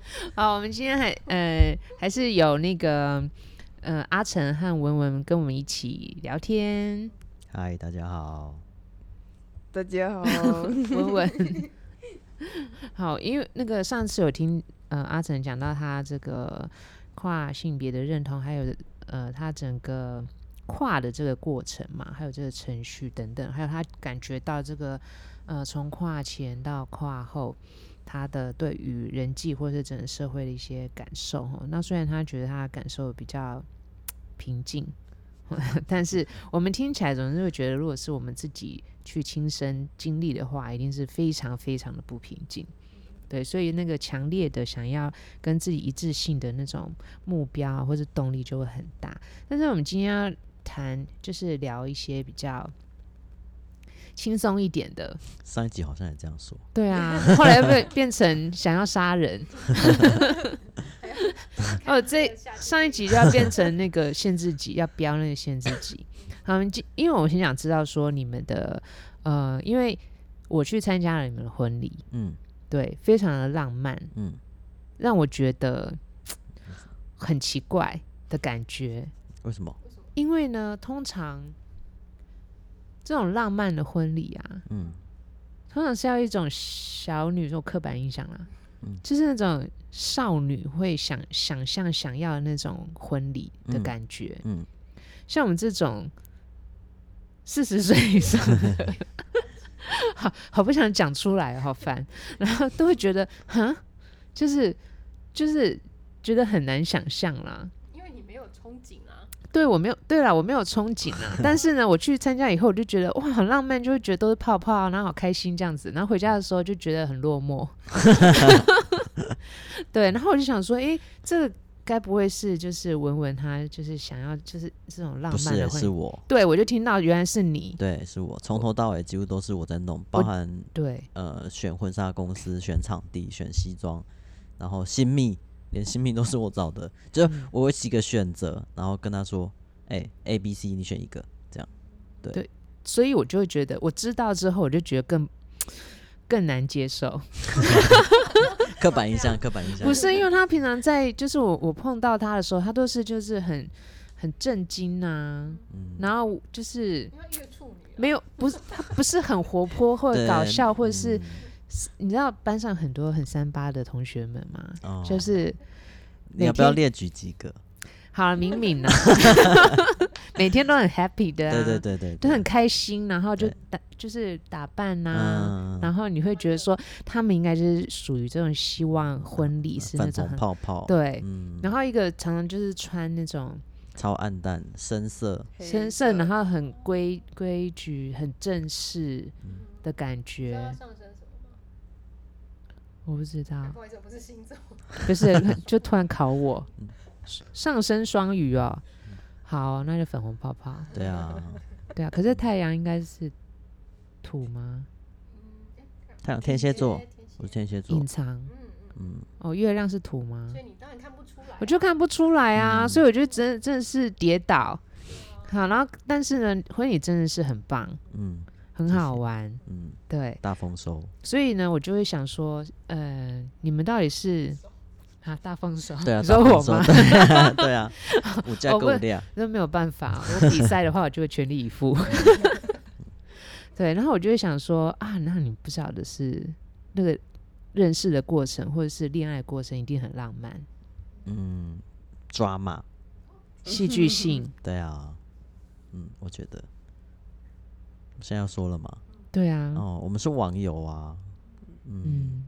好，我们今天还呃还是有那个呃阿成和文文跟我们一起聊天。嗨，大家好。大家好，文文。好，因为那个上次有听呃阿成讲到他这个跨性别的认同，还有呃他整个跨的这个过程嘛，还有这个程序等等，还有他感觉到这个呃从跨前到跨后。他的对于人际或是整个社会的一些感受，那虽然他觉得他的感受比较 平静，但是我们听起来总是会觉得，如果是我们自己去亲身经历的话，一定是非常非常的不平静。对，所以那个强烈的想要跟自己一致性的那种目标或者动力就会很大。但是我们今天要谈，就是聊一些比较。轻松一点的，上一集好像也这样说。对啊，后来又变变成想要杀人。哦，这上一集就要变成那个限制级，要标那个限制级。好，因为我很想知道说你们的呃，因为我去参加了你们的婚礼，嗯，对，非常的浪漫，嗯，让我觉得很奇怪的感觉。为什么？因为呢，通常。这种浪漫的婚礼啊，嗯，通常是要一种小女这种刻板印象啦，嗯，就是那种少女会想想象想要的那种婚礼的感觉，嗯，嗯，像我们这种四十岁以上的，好好不想讲出来，好烦，然后都会觉得，哈，就是就是觉得很难想象啦，因为你没有憧憬。对，我没有，对了，我没有憧憬啊。但是呢，我去参加以后，我就觉得哇，很浪漫，就会觉得都是泡泡，然后好开心这样子。然后回家的时候就觉得很落寞。对，然后我就想说，哎，这个该不会是就是文文他就是想要就是这种浪漫的？不是，是我。对，我就听到原来是你。对，是我，从头到尾几乎都是我在弄，包含对呃选婚纱公司、选场地、选西装，然后新秘。连新品都是我找的，就我会几个选择，然后跟他说：“哎、欸、，A、B、C，你选一个。”这样，对，对，所以我就会觉得，我知道之后，我就觉得更更难接受。刻板印象，刻板印象，不是因为他平常在，就是我我碰到他的时候，他都是就是很很震惊啊、嗯，然后就是没有，不是他不是很活泼或者搞笑，或者是。你知道班上很多很三八的同学们吗？哦、就是你要不要列举几个？好了，敏敏呢，每天都很 happy 的、啊，对对对对，都很开心，然后就打就是打扮呐、啊嗯，然后你会觉得说他们应该就是属于这种希望婚礼是那种泡泡，对、嗯，然后一个常常就是穿那种超暗淡深色深色，然后很规规矩很正式的感觉。我不知道，不好意思，不是星座，不是，就突然考我，上升双鱼哦，好，那就粉红泡泡，对啊，对啊，可是太阳应该是土吗？太阳天蝎座，我是天蝎座，隐藏，嗯，哦，月亮是土吗？所以你当然看不出来，我就看不出来啊，嗯、所以我觉得真真的是跌倒，好，然后但是呢，婚礼真的是很棒，嗯。很好玩，嗯，对，大丰收。所以呢，我就会想说，呃，你们到底是啊，大丰收？对啊，你说我吗？对啊，我加够量，那没有办法。我比赛的话，我就会全力以赴。对，然后我就会想说啊，那你不晓得是那个认识的过程，或者是恋爱过程，一定很浪漫。嗯，抓马，戏剧性。对啊，嗯，我觉得。现在要说了吗？对啊。哦，我们是网友啊，嗯。嗯，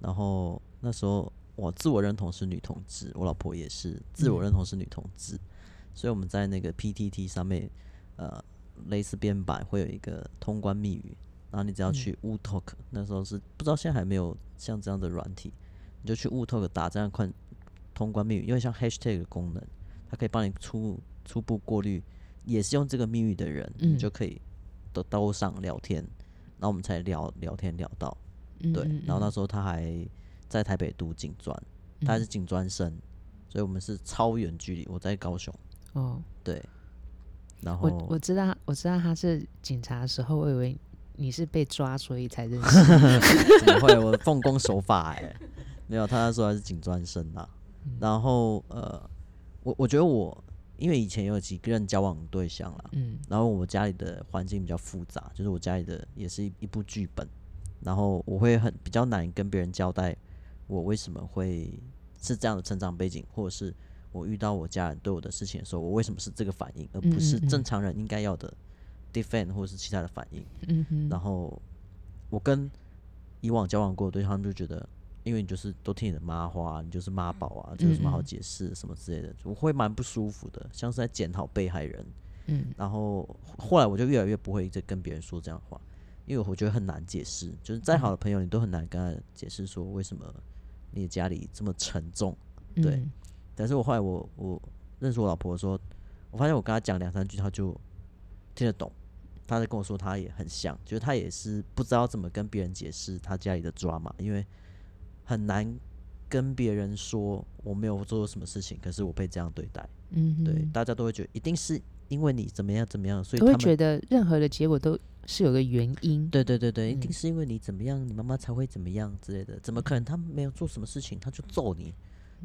然后那时候我自我认同是女同志，我老婆也是自我认同是女同志，嗯，所以我们在那个 PTT 上面，呃，类似编版会有一个通关密语，然后你只要去 Wootalk，嗯，那时候是不知道现在还没有像这样的软体，你就去 Wootalk 打这样快通关密语，因为像 hashtag 的功能，它可以帮你初初步过滤，也是用这个密语的人，嗯、你就可以都都上聊天，然后我们才聊聊天聊到，嗯嗯嗯。对，然后那时候他还在台北读警专，他是警专生，所以我们是超远距离，我在高雄，哦，对，然后我我知道我知道他是警察的时候，我以为你是被抓，所以才认识，怎么会？我奉公守法哎、欸。没有，他那时候还是警专生呐。嗯、然后呃，我我觉得我因为以前有几个人交往对象啦，嗯，然后我家里的环境比较复杂，就是我家里的也是一一部剧本，然后我会很比较难跟别人交代我为什么会是这样的成长背景，或者是我遇到我家人对我的事情的时候，我为什么是这个反应，而不是正常人应该要的 defend 或者是其他的反应。嗯哼，然后我跟以往交往过的对象，就觉得。因为你就是都听你的妈话，你就是妈宝啊，就有什么好解释什么之类的，我会蛮不舒服的，像是在检讨被害人。嗯，然后后来我就越来越不会再跟别人说这样的话，因为我觉得很难解释，就是再好的朋友你都很难跟他解释说为什么你的家里这么沉重。对，嗯、但是我后来我我认识我老婆的时候，我发现我跟她讲两三句，她就听得懂。她在跟我说她也很像，就是她也是不知道怎么跟别人解释她家里的 drama，因为。很难跟别人说我没有做什么事情，可是我被这样对待。嗯，对，大家都会觉得一定是因为你怎么样怎么样，所以他们会觉得任何的结果都是有个原因。对对对对，一定是因为你怎么样，你妈妈才会怎么样之类的。怎么可能他没有做什么事情他就揍你？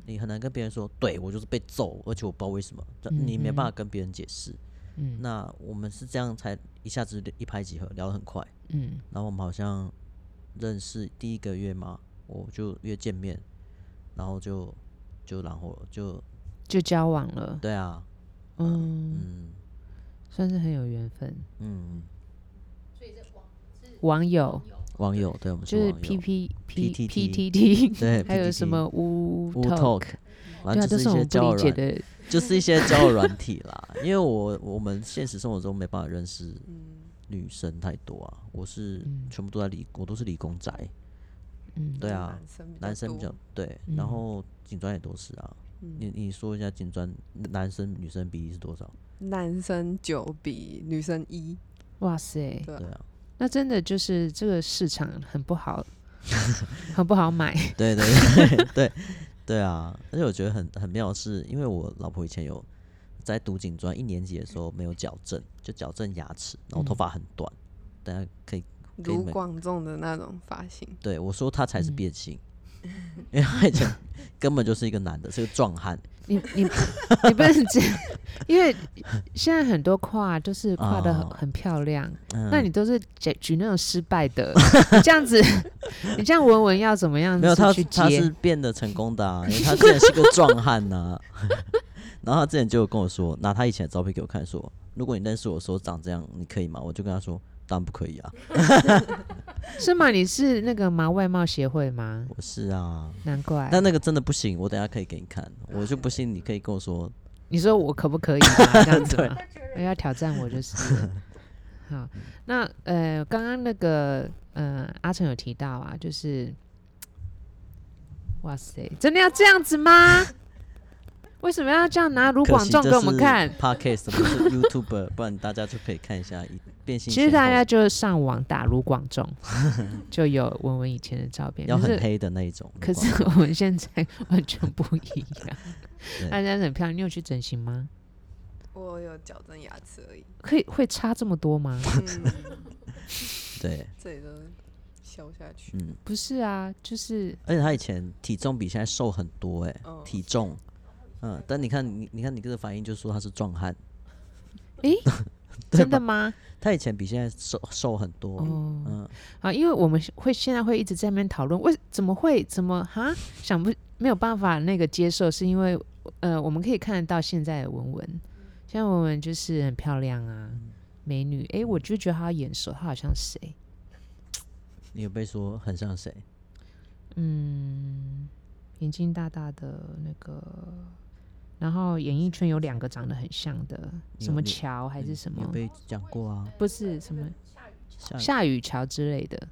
你很难跟别人说，对我就是被揍，而且我不知道为什么，你没办法跟别人解释。嗯，那我们是这样才一下子一拍即合，聊得很快。嗯，然后我们好像认识第一个月嘛。我就约见面，然后就就然后就就交往了。对啊，嗯，嗯。算是很有缘分。嗯，所以这网网友，网友对，我们就是 P P P P T T，对，还有什么 Woo Talk，对啊，这是我们不理解的，就是一些交友软体啦。因为我我们现实生活中没办法认识女生太多啊，我是全部都在理，我都是理工宅。嗯，对啊，男生比较对，然后警专也都是啊。你你说一下警专男生女生比例是多少？男生九比女生一。哇塞，对啊，那真的就是这个市场很不好，很不好买。对对对对对啊！而且我觉得很很妙的是，因为我老婆以前有在读警专一年级的时候没有矫正，就矫正牙齿，然后头发很短，大家可以。卢广仲的那种发型，对我说他才是变性，嗯、因为他以前根本就是一个男的，是个壮汉。你你你不能这样，因为现在很多跨都是跨的很很漂亮，哦、那你都是举举那种失败的，嗯、这样子，你这样文文要怎么样？没有他他是变得成功的啊，因为他之前是个壮汉呐。然后他之前就跟我说，拿他以前的照片给我看，说如果你认识我的时候长这样，你可以吗？我就跟他说。当然不可以啊！是吗？你是那个吗？外貌协会吗？我是啊，难怪。但那个真的不行，我等下可以给你看。我就不信，你可以跟我说，你说我可不可以 这样子？对，要挑战我就是。好，那呃，刚刚那个呃，阿成有提到啊，就是，哇塞，真的要这样子吗？为什么要这样拿卢广仲给我们看？Podcast 不是 YouTuber，不然大家就可以看一下变性。其实大家就上网打卢广仲，就有文文以前的照片，要很黑的那一种。可是我们现在完全不一样，大家很漂亮。你有去整形吗？我有矫正牙齿而已。可以会差这么多吗？对，这里都消下去。嗯，不是啊，就是。而且他以前体重比现在瘦很多，哎，体重。嗯，但你看你，你看你这个反应，就是说他是壮汉。诶，吧 真的吗？他以前比现在瘦瘦很多。哦、嗯，啊，因为我们会现在会一直在那边讨论，为怎么会怎么哈想不没有办法那个接受，是因为呃，我们可以看得到现在的文文，现在文文就是很漂亮啊，美女。诶，我就觉得她眼熟，她好像谁？你有被说很像谁？嗯，眼睛大大的那个。然后演艺圈有两个长得很像的，什么乔还是什么？有被讲过啊？不是什么夏雨。乔之类的，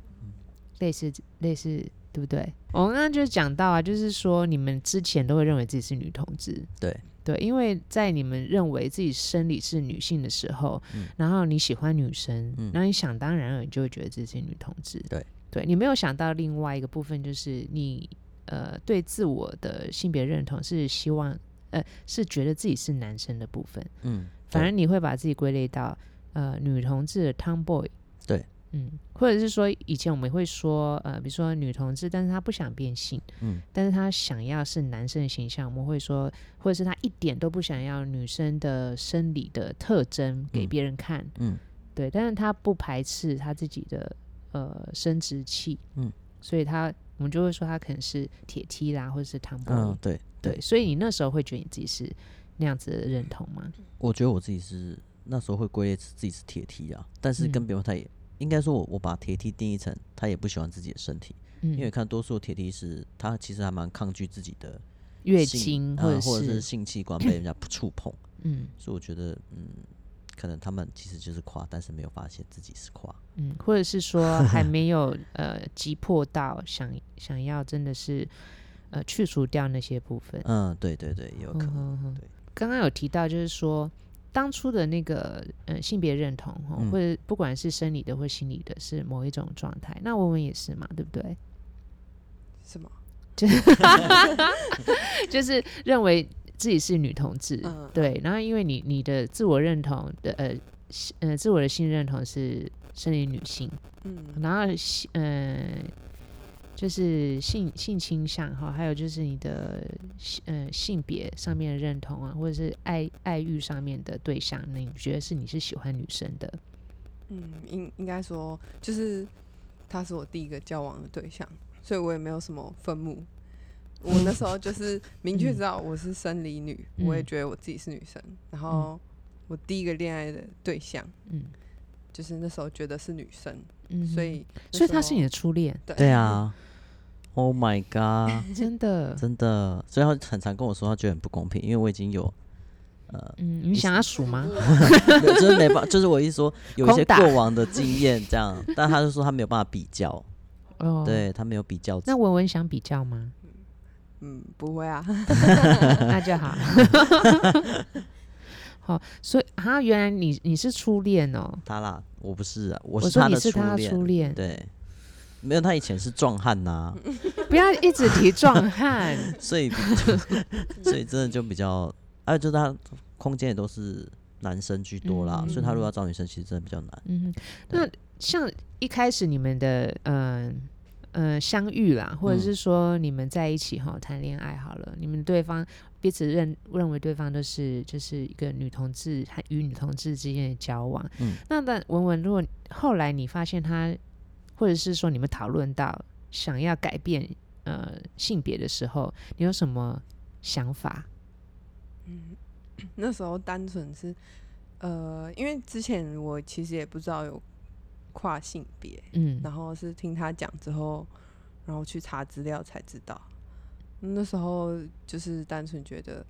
类似类似对不对？我刚刚就讲到啊，就是说你们之前都会认为自己是女同志，对。对，因为在你们认为自己生理是女性的时候，嗯、然后你喜欢女生，嗯、然后你想当然了，你就会觉得自己是女同志，对。对，你没有想到另外一个部分，就是你呃对自我的性别认同是希望呃是觉得自己是男生的部分，嗯，反而你会把自己归类到呃女同志的 Tomboy，对。嗯，或者是说，以前我们会说，呃，比如说女同志，但是她不想变性，嗯，但是她想要是男生的形象，我们会说，或者是她一点都不想要女生的生理的特征给别人看，嗯，嗯。对，但是她不排斥她自己的呃生殖器，嗯，所以她我们就会说她可能是铁梯啦，或者是 Tomboy，嗯，对对，所以你那时候会觉得你自己是那样子的认同吗？我觉得我自己是那时候会归类自己是铁 T 啊，但是跟别人太。应该说我，我我把铁 T 定义成他也不喜欢自己的身体，嗯、因为看多数铁 T 是他其实还蛮抗拒自己的月经或者、呃、或者是性器官被人家触碰，嗯，所以我觉得，嗯，可能他们其实就是夸，但是没有发现自己是夸，嗯，或者是说 还没有呃急迫到想想要真的是呃去除掉那些部分，嗯，对对对，有可能，嗯、哼哼对，刚刚有提到就是说。当初的那个呃性别认同，或者不管是生理的或心理的，是某一种状态。那文文也是嘛，对不对？什么？就是就是认为自己是女同志，嗯、对。然后因为你你的自我认同的呃呃自我的性认同是生理女性，嗯，然后嗯。呃就是性性倾向哈，还有就是你的呃性别上面的认同啊，或者是爱爱欲上面的对象，那你觉得是你是喜欢女生的？嗯，应应该说就是他是我第一个交往的对象，所以我也没有什么分母。我那时候就是 明确知道我是生理女，嗯、我也觉得我自己是女生。然后我第一个恋爱的对象，嗯，就是那时候觉得是女生，嗯，所以所以她是你的初恋，对，对啊。Oh my god！真的，真的，所以他很常跟我说，他觉得很不公平，因为我已经有，呃，嗯，你想要数吗？就是没办法，就是我意思说有一些过往的经验这样，但他就说他没有办法比较，哦，对他没有比较。那文文想比较吗？嗯，不会啊，那就好。好，所以啊，原来你你是初恋哦？他啦，我不是啊，我是他的初恋，对。没有，他以前是壮汉呐。不要一直提壮汉。所以，所以真的就比较，还有就是他空间也都是男生居多啦，嗯、所以他如果要找女生，其实真的比较难。嗯，那像一开始你们的嗯嗯、呃、相遇啦，或者是说你们在一起哈谈恋爱好了，你们对方彼此认认为对方都是就是一个女同志与女同志之间的交往。嗯，那但文文，如果后来你发现他。或者是说，你们讨论到想要改变呃性别的时候，你有什么想法？嗯，那时候单纯是呃，因为之前我其实也不知道有跨性别，嗯，然后是听他讲之后，然后去查资料才知道。那时候就是单纯觉得，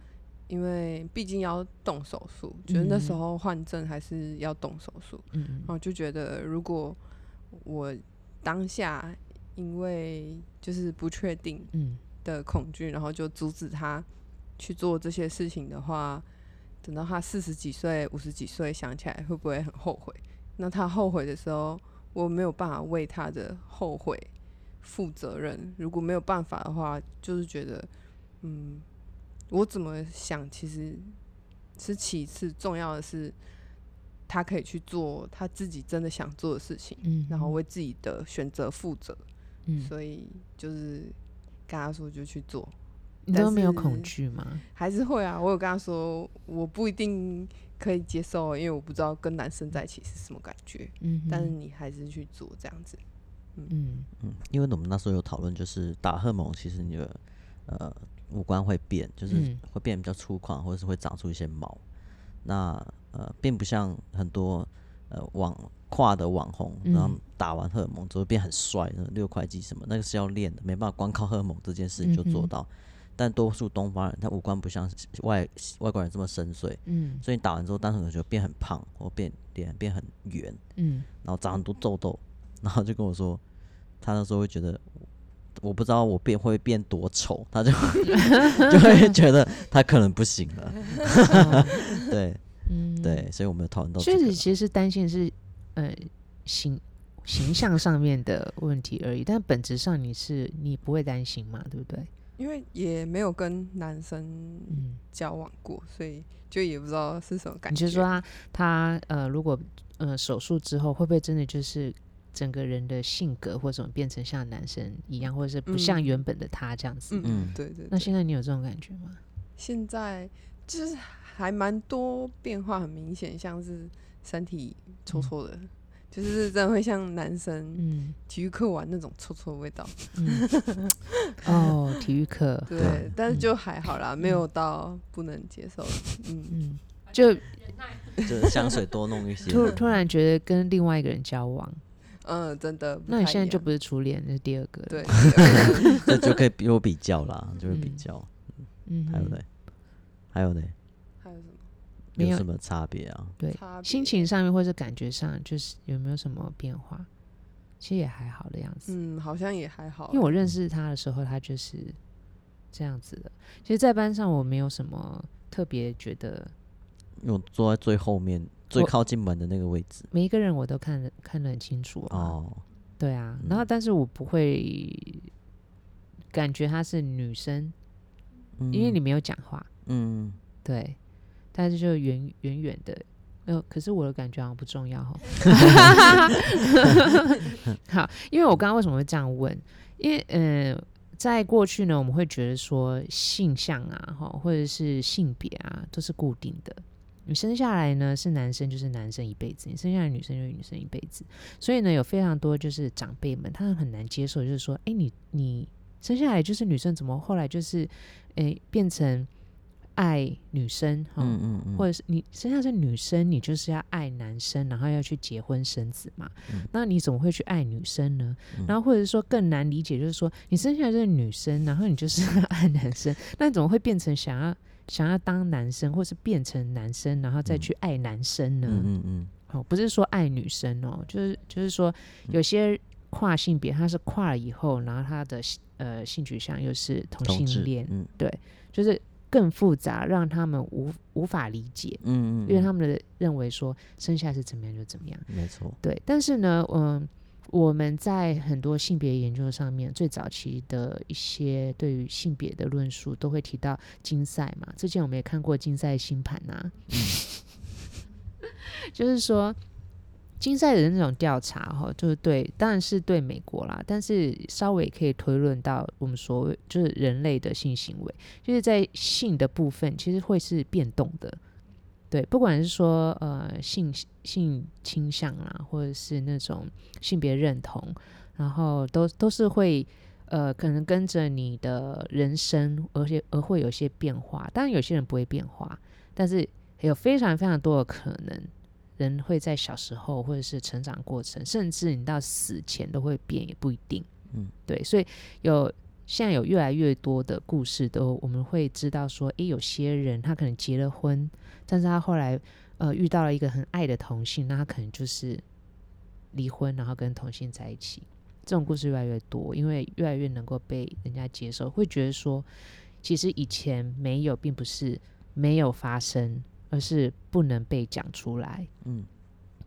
因为毕竟要动手术，嗯、觉得那时候换证还是要动手术，嗯，然后就觉得如果我当下因为就是不确定的恐惧，嗯、然后就阻止他去做这些事情的话，等到他四十几岁、五十几岁想起来，会不会很后悔？那他后悔的时候，我没有办法为他的后悔负责任。如果没有办法的话，就是觉得，嗯，我怎么想其实是其次，重要的是。他可以去做他自己真的想做的事情，嗯、然后为自己的选择负责。嗯，所以就是跟他说就去做。你都没有恐惧吗？还是会啊，我有跟他说，我不一定可以接受，因为我不知道跟男生在一起是什么感觉。嗯，但是你还是去做这样子。嗯嗯，嗯，因为我们那时候有讨论，就是打荷尔蒙，其实你的呃五官会变，就是会变比较粗犷，或者是会长出一些毛。那呃，并不像很多呃网跨的网红，然后打完荷尔蒙之后变很帅，那六块肌什么，那个是要练的，没办法光靠荷尔蒙这件事情就做到。嗯、但多数东方人，他五官不像外外国人这么深邃，嗯，所以你打完之后，单纯就变很胖，或变脸变很圆，嗯，然后长很多痘痘，然后就跟我说，他那时候会觉得我不知道我变会变多丑，他就 就会觉得他可能不行了。对，嗯，对，所以我们有讨论到。所以其实担心是呃形形象上面的问题而已，但本质上你是你不会担心嘛，对不对？因为也没有跟男生交往过，嗯、所以就也不知道是什么感觉。你就说他他呃，如果呃手术之后，会不会真的就是？整个人的性格或者怎么变成像男生一样，或者是不像原本的他这样子。嗯，嗯对，对对。那现在你有这种感觉吗？现在就是还蛮多变化，很明显，像是身体臭臭的，嗯、就是真的会像男生。嗯。体育课玩那种臭臭的味道。嗯、哦，体育课。对，对但是就还好啦，嗯、没有到不能接受。嗯嗯。就 就香水多弄一些。突突然觉得跟另外一个人交往。嗯，真的。那你现在就不是初恋，是第二个。对，这就可以比我比较啦，就是比较。嗯，还有呢？还有呢？没有什么差别啊？对，心情上面或者感觉上，就是有没有什么变化？其实也还好的样子。嗯，好像也还好。因为我认识他的时候，他就是这样子的。其实，在班上我没有什么特别觉得，因为我坐在最后面。最靠近门的那个位置，每一个人我都看得看得很清楚啊。哦，对啊，然后但是我不会感觉她是女生，嗯、因为你没有讲话。嗯，对，但是就远远远的，呃，可是我的感觉好像不重要哈。好，因为我刚刚为什么会这样问？因为呃，在过去呢，我们会觉得说性向啊，哈，或者是性别啊，都是固定的。你生下来呢是男生，就是男生一辈子；你生下来女生就是女生一辈子。所以呢，有非常多就是长辈们，他们很难接受，就是说，哎，你你生下来就是女生，怎么后来就是，哎，变成爱女生？嗯嗯嗯，或者是你生下是女生，你就是要爱男生，然后要去结婚生子嘛？嗯、那你怎么会去爱女生呢？嗯、然后或者是说更难理解，就是说你生下来是女生，然后你就是要爱男生，那你怎么会变成想要？想要当男生，或是变成男生，然后再去爱男生呢？嗯嗯，嗯哦，不是说爱女生哦，就是就是说有些跨性别，他是跨了以后，然后他的呃性取向又是同性恋，嗯，对，就是更复杂，让他们无无法理解，嗯，因为他们的认为说生下来是怎么样就怎么样，没错，对，但是呢，嗯。我们在很多性别研究上面，最早期的一些对于性别的论述，都会提到竞赛嘛。之前我们也看过竞赛星盘呐，就是说金赛的那种调查哈，就是对，当然是对美国啦，但是稍微可以推论到我们所谓就是人类的性行为，就是在性的部分，其实会是变动的。对，不管是说呃性性倾向啦，或者是那种性别认同，然后都都是会呃可能跟着你的人生，而且而会有些变化。当然有些人不会变化，但是有非常非常多的可能，人会在小时候或者是成长过程，甚至你到死前都会变，也不一定。嗯，对，所以有。现在有越来越多的故事，都我们会知道说，诶，有些人他可能结了婚，但是他后来呃遇到了一个很爱的同性，那他可能就是离婚，然后跟同性在一起。这种故事越来越多，因为越来越能够被人家接受，会觉得说，其实以前没有，并不是没有发生，而是不能被讲出来。嗯，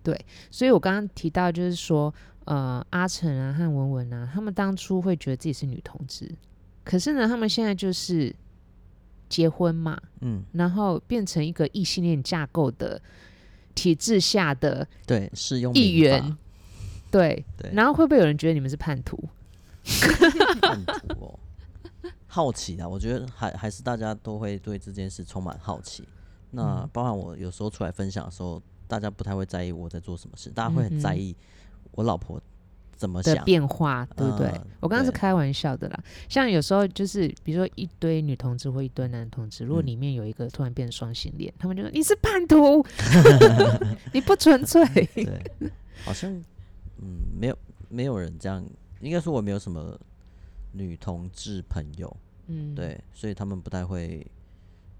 对，所以我刚刚提到就是说。呃，阿成啊和文文啊，他们当初会觉得自己是女同志，可是呢，他们现在就是结婚嘛，嗯，然后变成一个异性恋架构的体制下的对适用一员，对对，然后会不会有人觉得你们是叛徒？叛徒哦，好奇啊，我觉得还还是大家都会对这件事充满好奇。那包含我有时候出来分享的时候，大家不太会在意我在做什么事，大家会很在意。我老婆怎么想的变化，对不对？呃、我刚刚是开玩笑的啦。像有时候就是，比如说一堆女同志或一堆男同志，如果里面有一个突然变双性恋，嗯、他们就说你是叛徒，你不纯粹。对，好像嗯，没有没有人这样，应该说我没有什么女同志朋友，嗯，对，所以他们不太会。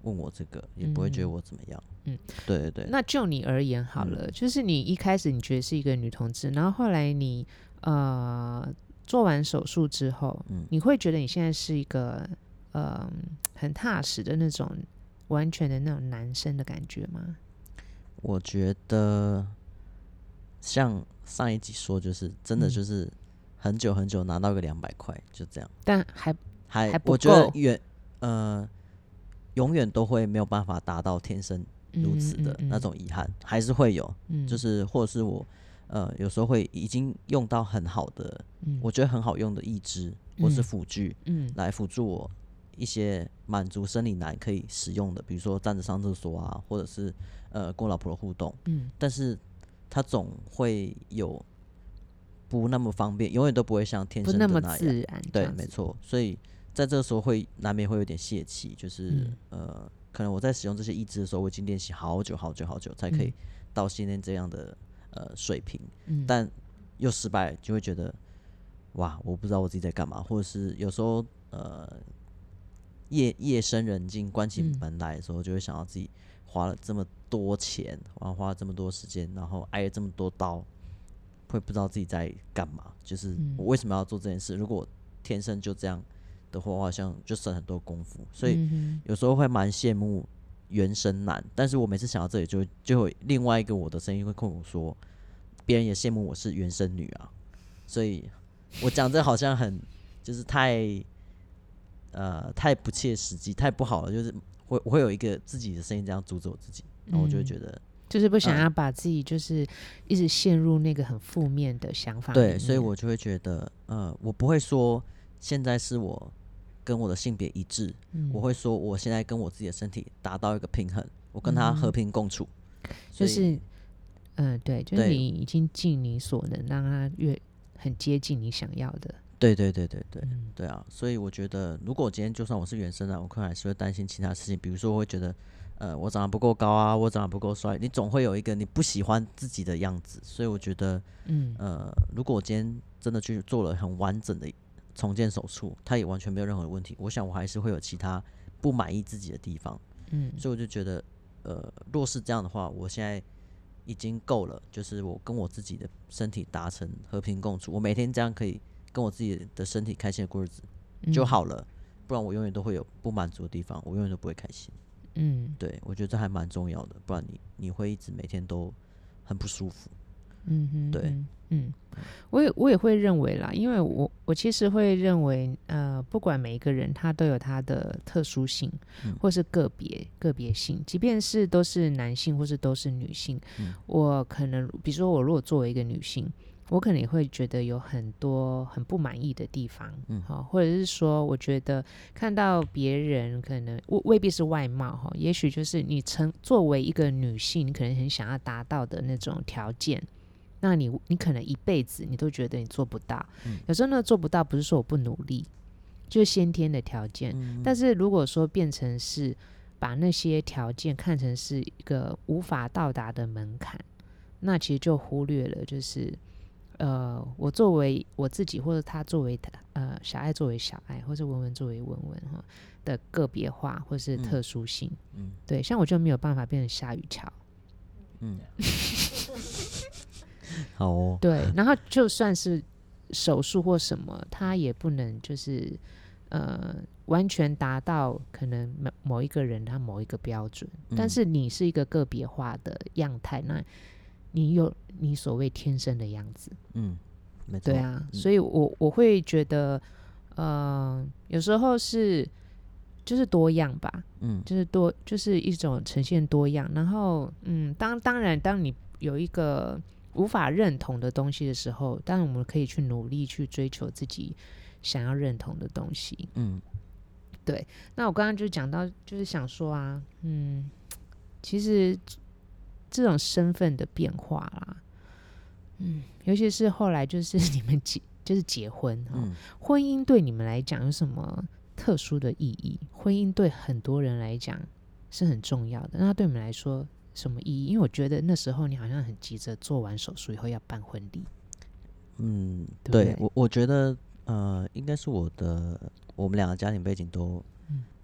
问我这个也不会觉得我怎么样，嗯，对对对。那就你而言好了，嗯、就是你一开始你觉得是一个女同志，然后后来你呃做完手术之后，嗯，你会觉得你现在是一个呃很踏实的那种完全的那种男生的感觉吗？我觉得像上一集说，就是真的就是很久很久拿到个两百块，就这样，但还还我觉得远呃永远都会没有办法达到天生如此的那种遗憾，嗯嗯嗯，还是会有，嗯，就是或者是我。呃，有时候会已经用到很好的，嗯、我觉得很好用的义肢或是辅具，嗯，来辅助我一些满足生理男可以使用的，比如说站着上厕所啊，或者是呃跟我老婆的互动，嗯，但是它总会有不那么方便，永远都不会像天生的那样，那么自然，对，没错，所以在这个时候会难免会有点泄气，就是、嗯、呃，可能我在使用这些意志的时候，我已经练习好久好久好久才可以到现在这样的。呃，水平，嗯，但又失败，就会觉得，哇，我不知道我自己在干嘛，或者是有时候，呃，夜夜深人静，关起门来的时候，就会想到自己花了这么多钱，然后花了这么多时间，然后挨了这么多刀，会不知道自己在干嘛，就是我为什么要做这件事？如果天生就这样的话，我好像就省很多功夫，所以有时候会蛮羡慕。原生男，但是我每次想到这里就，就就会另外一个我的声音会跟我说，别人也羡慕我是原生女啊，所以我讲这好像很就是太呃太不切实际，太不好了，就是会我会有一个自己的声音这样阻止我自己，然后我就会觉得、嗯、就是不想要把自己就是一直陷入那个很负面的想法，对，所以我就会觉得呃我不会说现在是我。跟我的性别一致，嗯，我会说我现在跟我自己的身体达到一个平衡，我跟他和平共处，嗯、就是，嗯、呃，对，就是你已经尽你所能，让他越很接近你想要的。对对对对对，嗯、对啊，所以我觉得，如果今天就算我是原生的，我可能还是会担心其他事情，比如说我会觉得，呃，我长得不够高啊，我长得不够帅，你总会有一个你不喜欢自己的样子，所以我觉得，嗯，呃，如果我今天真的去做了很完整的。重建手术，他也完全没有任何问题。我想我还是会有其他不满意自己的地方，嗯，所以我就觉得，呃，若是这样的话，我现在已经够了，就是我跟我自己的身体达成和平共处，我每天这样可以跟我自己的身体开心的过日子就好了。不然我永远都会有不满足的地方，我永远都不会开心。嗯，对，我觉得这还蛮重要的，不然你你会一直每天都很不舒服。嗯哼，对。嗯，我也我也会认为啦，因为我我其实会认为，呃，不管每一个人他都有他的特殊性，嗯、或是个别个别性，即便是都是男性或是都是女性，嗯、我可能比如说我如果作为一个女性，我可能也会觉得有很多很不满意的地方，嗯，好，或者是说我觉得看到别人可能未未必是外貌哈，也许就是你成作为一个女性，你可能很想要达到的那种条件。那你你可能一辈子你都觉得你做不到，嗯、有时候呢做不到不是说我不努力，就是先天的条件。嗯、但是如果说变成是把那些条件看成是一个无法到达的门槛，那其实就忽略了就是呃我作为我自己或者他作为他呃小爱作为小爱或者文文作为文文哈的个别化或是特殊性，嗯嗯、对，像我就没有办法变成夏雨乔，嗯。好哦，对，然后就算是手术或什么，他也不能就是呃完全达到可能某某一个人他某一个标准，嗯、但是你是一个个别化的样态，那你有你所谓天生的样子，嗯，没错，对啊，嗯、所以我我会觉得呃有时候是就是多样吧，嗯，就是多就是一种呈现多样，然后嗯当当然当你有一个。无法认同的东西的时候，当然我们可以去努力去追求自己想要认同的东西。嗯，对。那我刚刚就讲到，就是想说啊，嗯，其实这种身份的变化啦，嗯，尤其是后来就是 你们结就是结婚哈，嗯，婚姻对你们来讲有什么特殊的意义？婚姻对很多人来讲是很重要的，那对你们来说？什么意义？因为我觉得那时候你好像很急着做完手术以后要办婚礼。嗯，对，对我我觉得呃，应该是我的我们两个家庭背景都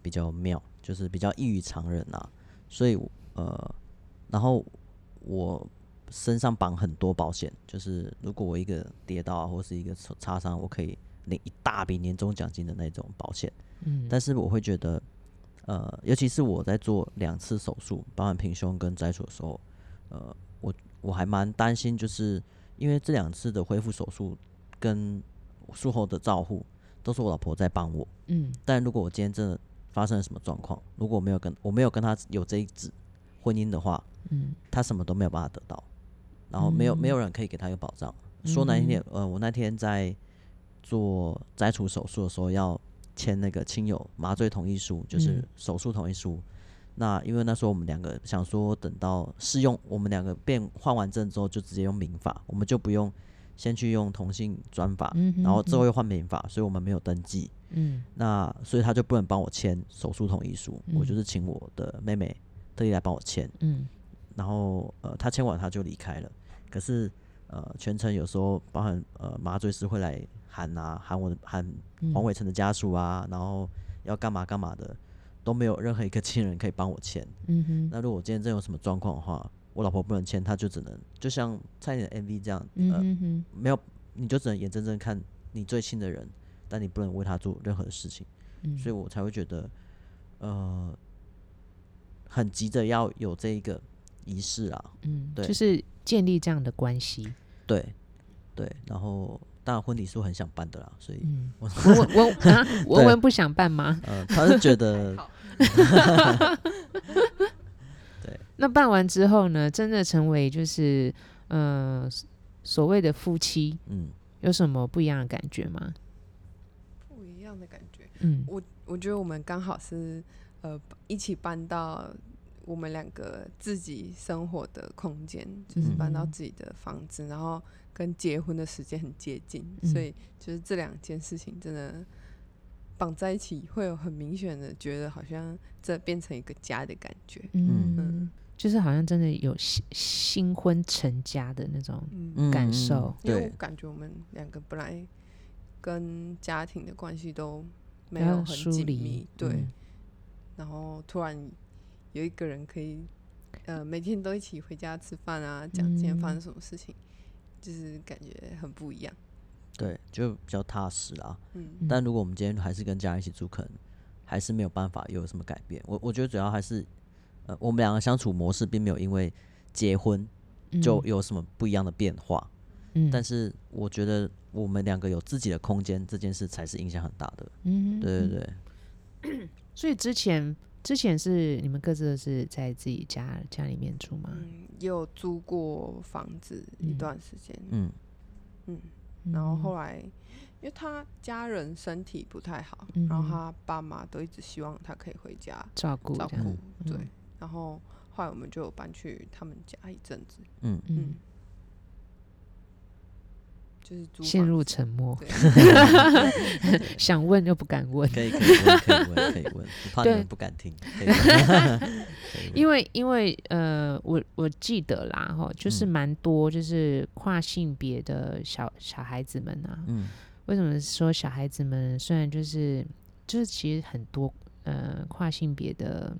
比较妙，嗯、就是比较异于常人啊。所以呃，然后我身上绑很多保险，就是如果我一个跌倒啊，或是一个擦伤，我可以领一大笔年终奖金的那种保险。嗯，但是我会觉得，呃，尤其是我在做两次手术，包含平胸跟摘除的时候，呃，我我还蛮担心，就是因为这两次的恢复手术跟术后的照护都是我老婆在帮我。嗯，但如果我今天真的发生了什么状况，如果我没有跟我没有跟她有这一纸婚姻的话，嗯，她什么都没有办法得到，然后没有没有人可以给她一个保障。说难听点，呃，我那天在做摘除手术的时候要。签那个亲友麻醉同意书，就是手术同意书。嗯、那因为那时候我们两个想说，等到试用，我们两个变换完证之后，就直接用民法，我们就不用先去用同性专法，嗯、然后之后又换民法，所以我们没有登记。嗯，那所以他就不能帮我签手术同意书，嗯、我就是请我的妹妹特意来帮我签。嗯，然后呃，他签完他就离开了。可是呃，全程有时候包含呃麻醉师会来。喊啊喊我的喊黄伟成的家属啊，嗯、然后要干嘛干嘛的，都没有任何一个亲人可以帮我签。嗯哼，那如果我今天真有什么状况的话，我老婆不能签，她就只能就像蔡依林的 MV 这样，呃，嗯、哼哼没有你就只能眼睁睁看你最亲的人，但你不能为他做任何的事情。嗯、所以我才会觉得，呃，很急着要有这一个仪式啊。嗯，对，就是建立这样的关系。对，对，然后。当然，婚礼是我很想办的啦，所以 我我我啊，文文不想办吗？呃，他是觉得，对。那办完之后呢？真的成为就是呃所谓的夫妻，嗯，有什么不一样的感觉吗？不一样的感觉，嗯，我我觉得我们刚好是呃一起搬到我们两个自己生活的空间，就是搬到自己的房子，嗯、然后。跟结婚的时间很接近，嗯、所以就是这两件事情真的绑在一起，会有很明显的觉得好像这变成一个家的感觉。嗯，嗯就是好像真的有新新婚成家的那种感受。因为我感觉我们两个本来跟家庭的关系都没有很紧密，对。嗯、然后突然有一个人可以，呃，每天都一起回家吃饭啊，讲今天发生什么事情。嗯就是感觉很不一样，对，就比较踏实啦。嗯，但如果我们今天还是跟家人一起住，可能还是没有办法有什么改变。我我觉得主要还是，呃，我们两个相处模式并没有因为结婚就有什么不一样的变化。嗯，但是我觉得我们两个有自己的空间，这件事才是影响很大的。嗯，对对对。所以之前。之前是你们各自都是在自己家家里面住吗？嗯，有租过房子一段时间。嗯嗯，然后后来，因为他家人身体不太好，嗯、然后他爸妈都一直希望他可以回家照顾照顾。对，嗯、然后后来我们就搬去他们家一阵子。嗯嗯。嗯就是陷入沉默，想问又不敢问。可以可以问，可以问，可以问。我怕你们不敢听。因为因为呃，我我记得啦，哈，就是蛮多就是跨性别的小小孩子们啊。嗯。为什么说小孩子们？虽然就是就是其实很多呃跨性别的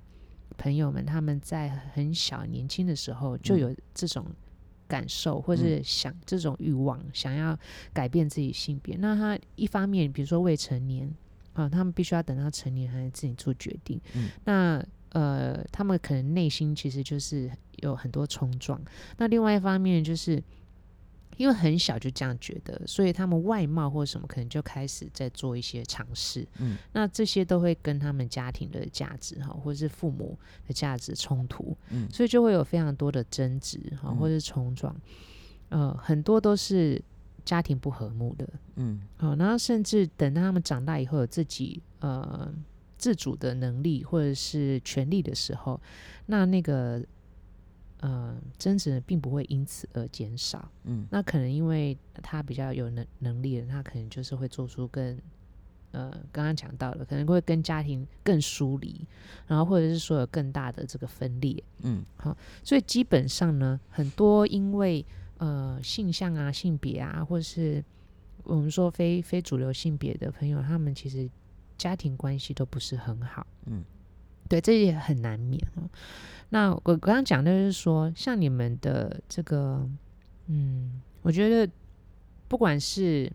朋友们，他们在很小年轻的时候就有这种。感受，或是想这种欲望，嗯、想要改变自己性别。那他一方面，比如说未成年啊，他们必须要等到成年才能自己做决定。嗯、那呃，他们可能内心其实就是有很多冲撞。那另外一方面就是。因为很小就这样觉得，所以他们外貌或什么可能就开始在做一些尝试。嗯，那这些都会跟他们家庭的价值哈，或者是父母的价值冲突。嗯，所以就会有非常多的争执哈，或者是冲撞。呃，很多都是家庭不和睦的。嗯，好，然后甚至等到他们长大以后有自己呃自主的能力或者是权利的时候，那那个。呃，争执并不会因此而减少。嗯，那可能因为他比较有能能力了，他可能就是会做出更呃，刚刚讲到的，可能会跟家庭更疏离，然后或者是说有更大的这个分裂。嗯，好，所以基本上呢，很多因为呃性向啊、性别啊，或是我们说非非主流性别的朋友，他们其实家庭关系都不是很好。嗯。对，这也很难免。那我刚刚讲的就是说，像你们的这个，嗯，我觉得不管是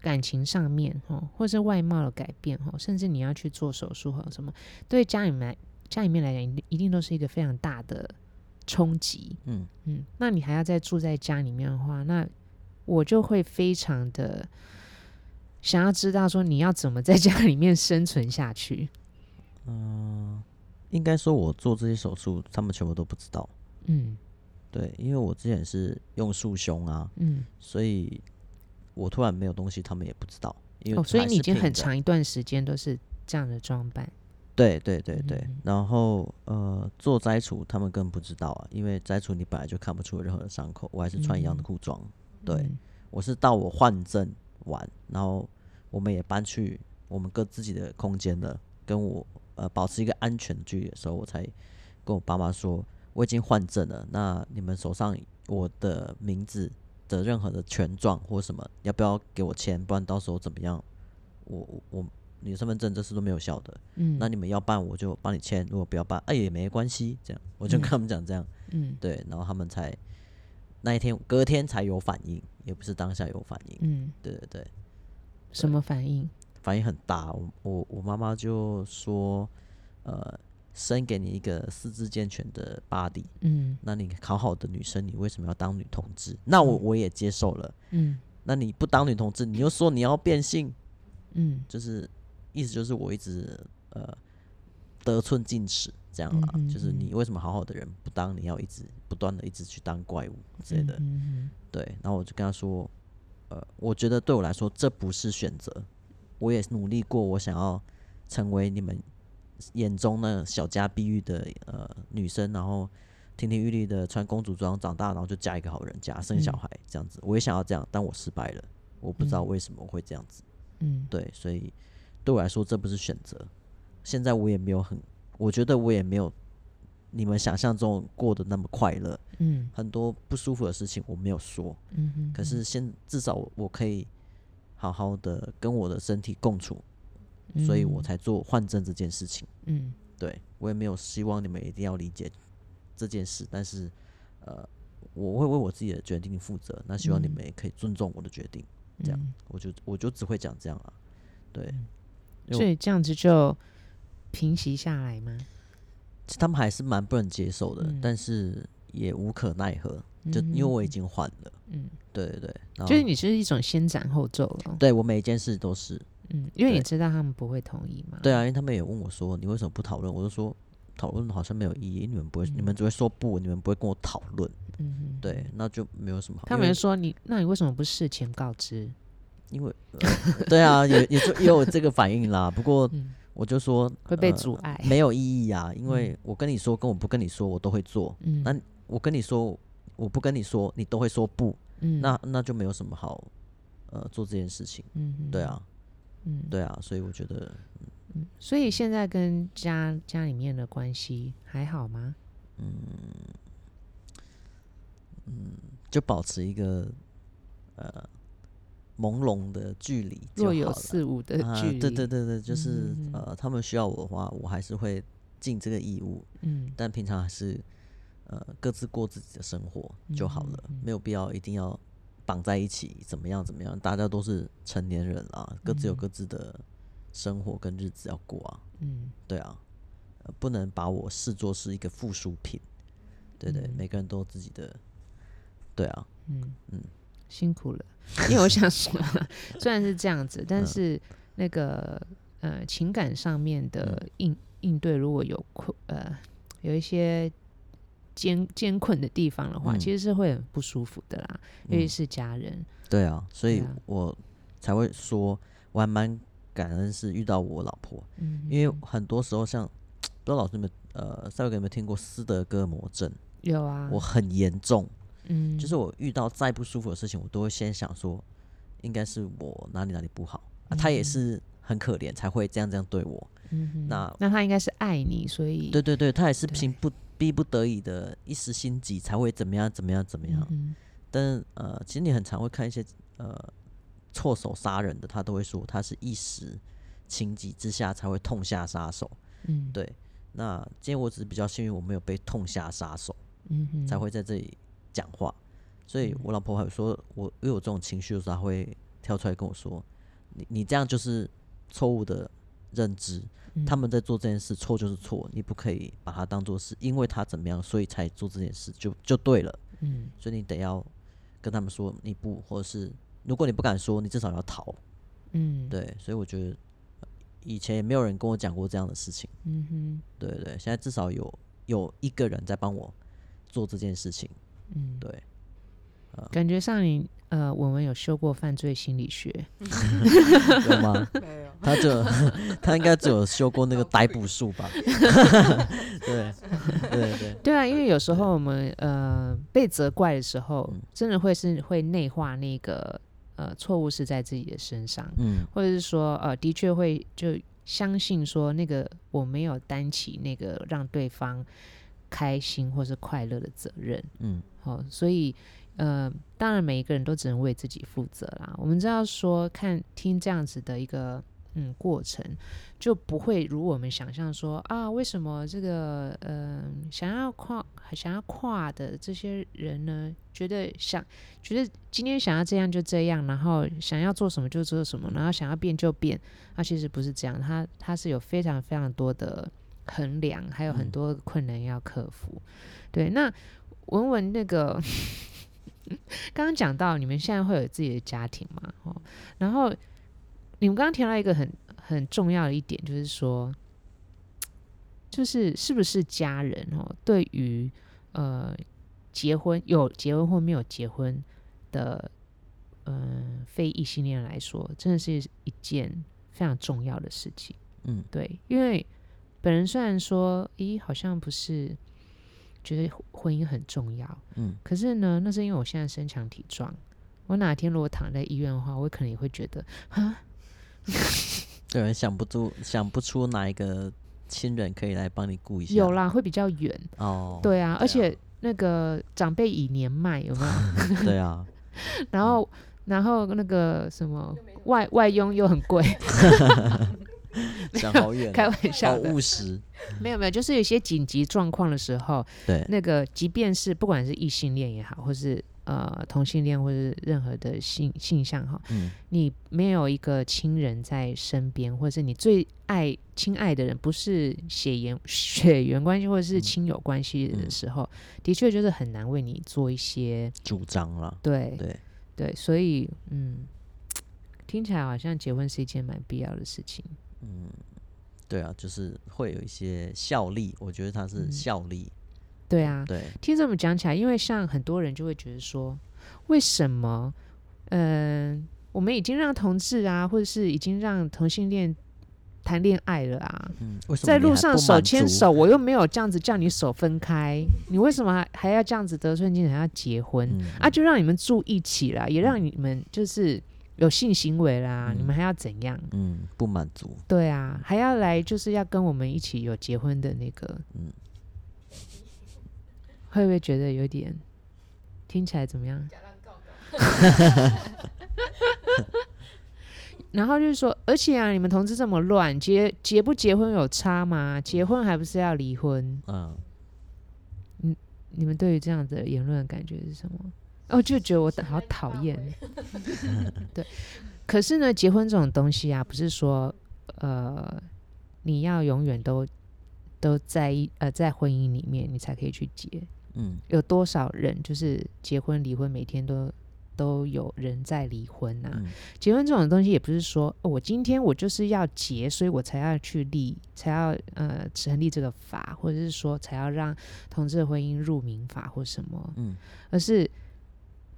感情上面哈，或是外貌的改变哈，甚至你要去做手术和什么，对家里面来家里面来讲，一定都是一个非常大的冲击。嗯嗯，那你还要再住在家里面的话，那我就会非常的想要知道说，你要怎么在家里面生存下去。嗯，应该说，我做这些手术，他们全部都不知道。嗯，对，因为我之前是用束胸啊，嗯，所以我突然没有东西，他们也不知道。因为哦，所以你已经很长一段时间都是这样的装扮。对对对对，嗯、然后呃，做摘除他们更不知道啊，因为摘除你本来就看不出任何的伤口，我还是穿一样的裤装。嗯、对，我是到我换证完，然后我们也搬去我们各自己的空间了，跟我。呃，保持一个安全距离的时候，我才跟我爸妈说，我已经换证了。那你们手上我的名字的任何的权状或什么，要不要给我签？不然到时候怎么样？我我你身份证这次都没有效的。嗯，那你们要办，我就帮你签；如果不要办，哎、欸、也没关系。这样，我就跟他们讲这样。嗯，对，然后他们才那一天隔天才有反应，也不是当下有反应。嗯，对对对。什么反应？反应很大，我我我妈妈就说，呃，生给你一个四肢健全的 body，嗯，那你考好的女生，你为什么要当女同志？那我我也接受了，嗯，那你不当女同志，你又说你要变性，嗯，就是意思就是我一直呃得寸进尺这样啦，嗯嗯嗯，就是你为什么好好的人不当，你要一直不断的一直去当怪物之类的，对，然后我就跟他说，呃，我觉得对我来说这不是选择。我也努力过，我想要成为你们眼中那小家碧玉的呃女生，然后亭亭玉立的穿公主装长大，然后就嫁一个好人家，生小孩这样子。我也想要这样，但我失败了，我不知道为什么会这样子。嗯，对，所以对我来说这不是选择。现在我也没有很，我觉得我也没有你们想象中过得那么快乐。嗯，很多不舒服的事情我没有说。嗯哼，可是现至少我可以。好好的跟我的身体共处，嗯、所以我才做换证这件事情。嗯，对，我也没有希望你们一定要理解这件事，但是呃，我会为我自己的决定负责。那希望你们也可以尊重我的决定。嗯、这样，我就我就只会讲这样啊。对，所以这样子就平息下来吗？他们还是蛮不能接受的，嗯、但是也无可奈何。就因为我已经换了，嗯，对对对，就是你是一种先斩后奏了。对，我每一件事都是，嗯，因为你知道他们不会同意嘛。对啊，因为他们也问我说：“你为什么不讨论？”我就说：“讨论好像没有意义，你们不会，你们只会说不，你们不会跟我讨论。”嗯，对，那就没有什么好。他们说：“你，那你为什么不事前告知？”因为，对啊，也也就也有这个反应啦。不过我就说会被阻碍，没有意义啊，因为我跟你说，跟我不跟你说，我都会做。嗯，那我跟你说。我不跟你说，你都会说不，嗯，那那就没有什么好，呃，做这件事情，嗯，对啊，嗯，对啊，所以我觉得，嗯，所以现在跟家家里面的关系还好吗？嗯嗯，就保持一个呃朦胧的距离，若有似无的距离，啊，对对对对，就是嗯呃，他们需要我的话，我还是会尽这个义务，嗯，但平常还是。呃，各自过自己的生活就好了，嗯嗯、没有必要一定要绑在一起，怎么样怎么样？大家都是成年人啦，各自有各自的生活跟日子要过啊。嗯，对啊，呃，不能把我视作是一个附属品。对，对每个人都有自己的。对啊，嗯嗯，嗯辛苦了。因为我想说，虽然是这样子，但是那个呃情感上面的应应对，如果有困呃有一些。艰艰困的地方的话，嗯、其实是会很不舒服的啦，尤其是家人、嗯。对啊，所以我才会说，我还蛮感恩是遇到我老婆，嗯、因为很多时候像 不知道老师们呃，赛维格有没有听过斯德哥尔摩症？有啊，我很严重，嗯，就是我遇到再不舒服的事情，我都会先想说，应该是我哪里哪里不好，啊，他也是很可怜才会这样这样对我，嗯哼，那那他应该是爱你，所以对对对，他也是凭不。逼不得已的一时心急才会怎么样怎么样怎么样，嗯、但呃，其实你很常会看一些呃错手杀人的，他都会说他是一时情急之下才会痛下杀手。嗯，对。那今天我只是比较幸运，我没有被痛下杀手，嗯，才会在这里讲话。所以我老婆还有说，我因为我这种情绪的时候，她会跳出来跟我说：“你你这样就是错误的认知。他们在做这件事，错就是错，你不可以把它当做是因为他怎么样，所以才做这件事，就就对了。嗯，所以你得要跟他们说你不，或者是如果你不敢说，你至少要逃。嗯，对。所以我觉得以前也没有人跟我讲过这样的事情。嗯哼，对对，现在至少有有一个人在帮我做这件事情。嗯，对。感觉上你呃，文文有修过犯罪心理学，有吗？他就 他应该只有修过那个逮捕术吧？对对对对啊，因为有时候我们呃被责怪的时候，真的会是会内化那个呃错误是在自己的身上，嗯，或者是说呃的确会就相信说那个我没有担起那个让对方开心或是快乐的责任，嗯，好，所以。呃，当然，每一个人都只能为自己负责啦。我们知道说，看听这样子的一个嗯过程，就不会如我们想象说啊，为什么这个呃想要跨想要跨的这些人呢，觉得想觉得今天想要这样就这样，然后想要做什么就做什么，然后想要变就变，那其实不是这样，他他是有非常非常多的衡量，还有很多困难要克服。嗯、对，那文文那个。刚刚讲到你们现在会有自己的家庭嘛？哦，然后你们刚刚提到一个很很重要的一点，就是说，就是是不是家人哦？对于呃结婚有结婚或没有结婚的嗯、呃、非异性恋来说，真的是一件非常重要的事情。嗯，对，因为本人虽然说，咦，好像不是。觉得婚姻很重要，嗯，可是呢，那是因为我现在身强体壮。我哪天如果躺在医院的话，我可能也会觉得啊，对，想不出想不出哪一个亲人可以来帮你顾一下。有啦，会比较远哦。对啊，对啊，而且那个长辈已年迈，有没有？对啊。然后，然后那个什么外外佣又很贵。想好远，开玩笑，好务实。没有没有，就是有些紧急状况的时候，对那个，即便是不管是异性恋也好，或是呃同性恋，或是任何的性性向哈，嗯，你没有一个亲人在身边，或是你最爱亲爱的人不是血缘 血缘关系或者是亲友关系的时候，的确就是很难为你做一些主张了。对对对，所以嗯，听起来好像结婚是一件蛮必要的事情。嗯，对啊，就是会有一些效力，我觉得它是效力。嗯、对啊，对，听这么讲起来，因为像很多人就会觉得说，为什么，嗯、呃，我们已经让同志啊，或者是已经让同性恋谈恋爱了啊，嗯，在路上手牵手，我又没有这样子叫你手分开，你为什么还还要这样子得寸进尺，还要结婚、嗯、啊？就让你们住一起了，也让你们就是。有性行为啦，嗯、你们还要怎样？嗯，不满足。对啊，还要来就是要跟我们一起有结婚的那个，嗯，会不会觉得有点听起来怎么样？然后就是说，而且啊，你们同志这么乱，结结不结婚有差吗？结婚还不是要离婚？嗯，嗯，你们对于这样的言论的感觉是什么？哦、就觉得我好讨厌，对。可是呢，结婚这种东西啊，不是说呃你要永远都都在一呃在婚姻里面，你才可以去结。嗯，有多少人就是结婚离婚，每天都都有人在离婚呐、啊？嗯、结婚这种东西也不是说、哦、我今天我就是要结，所以我才要去立，才要呃成立这个法，或者是说才要让同志的婚姻入民法或什么？嗯，而是。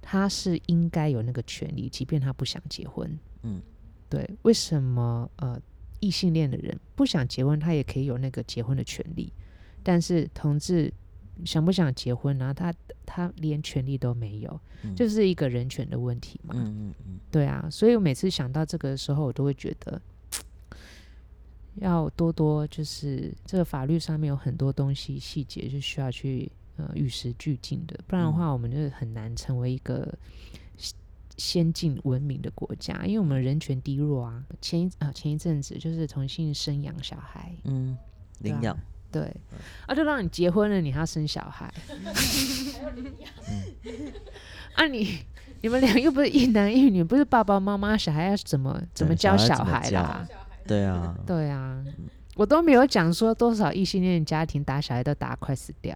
他是应该有那个权利，即便他不想结婚。嗯，对。为什么呃异性恋的人不想结婚，他也可以有那个结婚的权利？但是同志想不想结婚，然后他他连权利都没有，嗯、就是一个人权的问题嘛。嗯嗯嗯。对啊，所以我每次想到这个的时候，我都会觉得 要多多就是这个法律上面有很多东西细节是需要去。呃，与时俱进的，不然的话，我们就很难成为一个先进文明的国家，因为我们人权低弱啊。前一啊前一阵子就是同性生养小孩，嗯，领养，对，啊，就让你结婚了，你还要生小孩，啊你，你你们俩又不是一男一女，不是爸爸妈妈，小孩要怎么怎么教小孩啦？对啊，对啊，我都没有讲说多少异性恋家庭打小孩都打快死掉，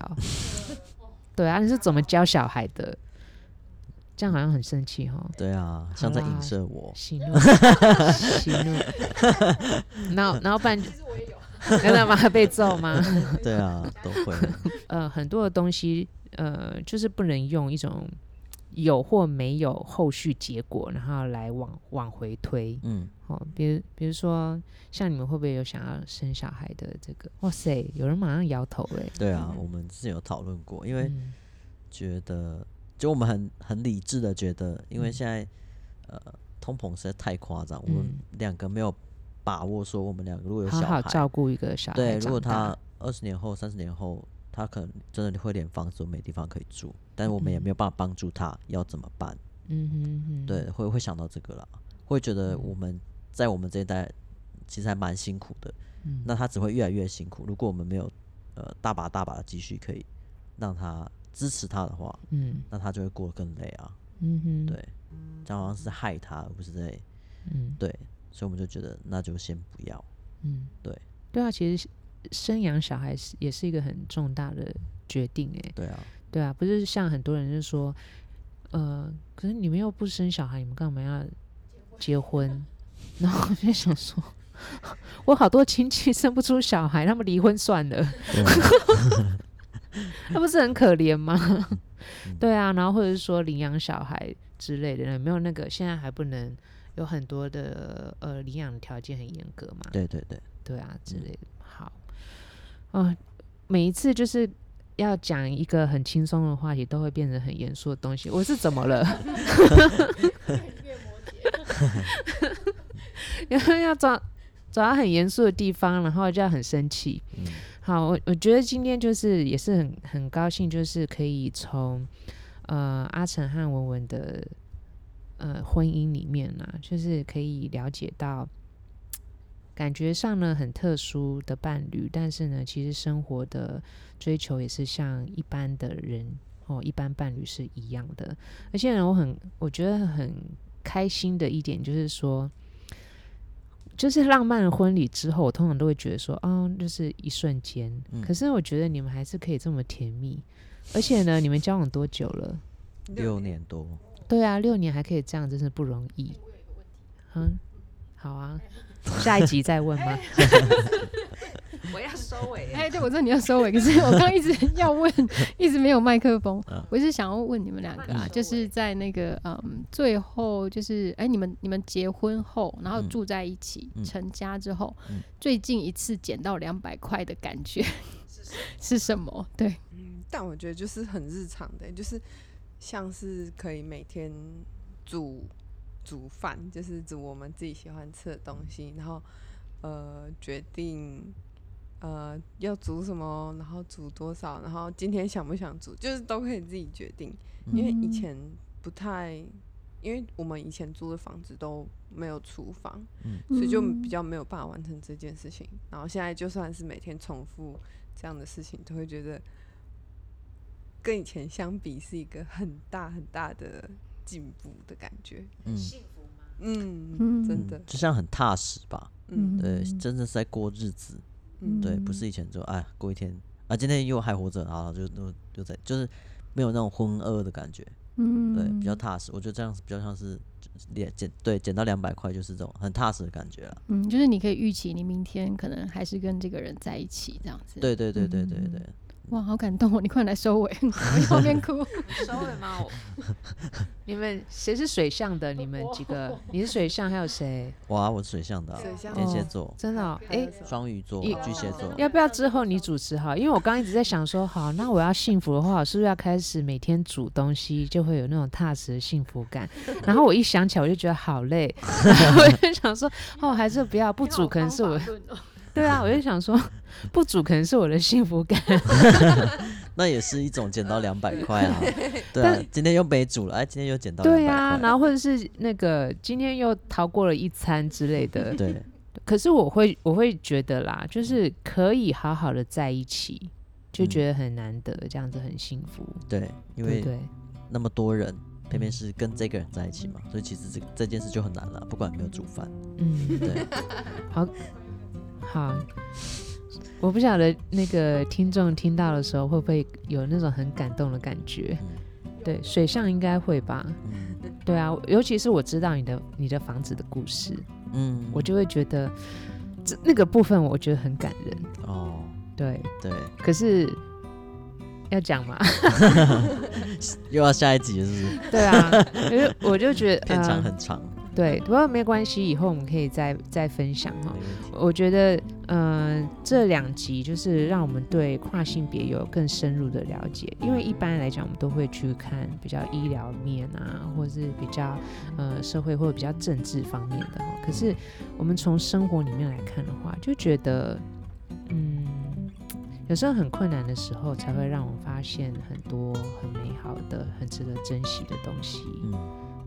对啊，你是怎么教小孩的？这样好像很生气哈。对啊，像在影射我。喜怒，喜怒。然后，然后办，其实我也有。真的吗？被揍吗？对啊，都会。呃，很多的东西，呃，就是不能用一种有或没有后续结果，然后来往往回推。嗯。哦，比如，比如说，像你们会不会有想要生小孩的这个？哇塞，有人马上摇头哎。对啊，我们之前有讨论过，因为觉得。就我们很很理智的觉得，因为现在、嗯、呃通膨实在太夸张，嗯、我们两个没有把握说我们两个如果有小孩，好好照顾一个小孩，对，如果他二十年后、三十年后，他可能真的会连房子都没地方可以住，但是我们也没有办法帮助他，要怎么办？嗯哼哼，对，会会想到这个了，会觉得我们在我们这一代其实还蛮辛苦的，嗯、那他只会越来越辛苦。如果我们没有呃大把大把的积蓄可以让他。支持他的话，嗯，那他就会过得更累啊，嗯哼，对，这样好像是害他，而不是在，嗯，对，所以我们就觉得那就先不要，嗯，对，对啊，其实生养小孩是也是一个很重大的决定，哎，对啊，对啊，不是像很多人就说，呃，可是你们又不生小孩，你们干嘛要结婚？然后我就想说，我好多亲戚生不出小孩，他们离婚算了。那不是很可怜吗？对啊，然后或者是说领养小孩之类的，有没有那个现在还不能有很多的呃领养条件很严格嘛？对对对，对啊之类的。好，啊，每一次就是要讲一个很轻松的话题，都会变成很严肃的东西。我是怎么了？然 后要找找到很严肃的地方，然后就要很生气。嗯好，我我觉得今天就是也是很很高兴，就是可以从呃阿成和文文的呃婚姻里面呢、啊，就是可以了解到，感觉上呢很特殊的伴侣，但是呢，其实生活的追求也是像一般的人哦，一般伴侣是一样的。而且呢，我很我觉得很开心的一点就是说。就是浪漫的婚礼之后，我通常都会觉得说，哦，就是一瞬间。嗯、可是我觉得你们还是可以这么甜蜜，而且呢，你们交往多久了？六年多。对啊，六年还可以这样，真是不容易。嗯，好啊，下一集再问吗？我要收尾。哎，对，我知道你要收尾，可是我刚一直 要问，一直没有麦克风。我一直想要问你们两个啊，就是在那个嗯，最后就是哎，你们你们结婚后，然后住在一起，成家之后，最近一次捡到两百块的感觉是什么？对，嗯，但我觉得就是很日常的，就是像是可以每天煮煮饭，就是煮我们自己喜欢吃的东西，然后呃决定。呃，要煮什么，然后煮多少，然后今天想不想煮，就是都可以自己决定。因为以前不太，因为我们以前租的房子都没有厨房，嗯，所以就比较没有办法完成这件事情。然后现在就算是每天重复这样的事情，都会觉得跟以前相比是一个很大很大的进步的感觉。嗯，幸福吗？嗯，真的，就像很踏实吧。嗯，对，真的是在过日子。嗯、对，不是以前就哎过一天啊，今天又还活着啊，就就就在就是没有那种浑噩的感觉，嗯，对，比较踏实。我觉得这样子比较像是捡捡对捡到两百块，就是这种很踏实的感觉了。嗯，就是你可以预期你明天可能还是跟这个人在一起这样子。对对对对对对。嗯哇，好感动哦！你快来收尾，我在后面哭。收尾吗？你们谁是水象的？你们几个？你是水象，还有谁？哇，我是水象的，天蝎座，真的？哎，双鱼座，巨蟹座。要不要之后你主持哈？因为我刚刚一直在想说，好，那我要幸福的话，我是不是要开始每天煮东西，就会有那种踏实的幸福感？然后我一想起来，我就觉得好累，我就想说，哦，还是不要不煮，可能是我。对啊，我就想说，不煮可能是我的幸福感。那也是一种捡到两百块啊。对啊，今天又没煮了，哎，今天又捡到。对啊，然后或者是那个今天又逃过了一餐之类的。对，可是我会我会觉得啦，就是可以好好的在一起，就觉得很难得，这样子很幸福。对，因为那么多人。偏偏是跟这个人在一起嘛，所以其实这这件事就很难了。不管有没有煮饭，嗯，对，好，好，我不晓得那个听众听到的时候会不会有那种很感动的感觉？嗯、对，水象应该会吧？嗯，对啊，尤其是我知道你的你的房子的故事，嗯，我就会觉得这那个部分我觉得很感人。哦，对对，可是。要讲吗？又要下一集了是不是？对啊，因为我就觉得片长很长。呃、对，不过没关系，以后我们可以再再分享哈。我觉得，嗯、呃，这两集就是让我们对跨性别有更深入的了解。因为一般来讲，我们都会去看比较医疗面啊，或者是比较呃社会或者比较政治方面的哈。可是我们从生活里面来看的话，就觉得，嗯。有时候很困难的时候，才会让我们发现很多很美好的、很值得珍惜的东西。嗯，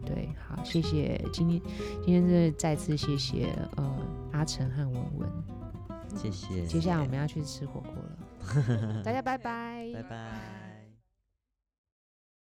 对，好，谢谢今天，今天是再次谢谢呃阿成和文文，谢谢。接下来我们要去吃火锅了，大家拜拜，拜拜。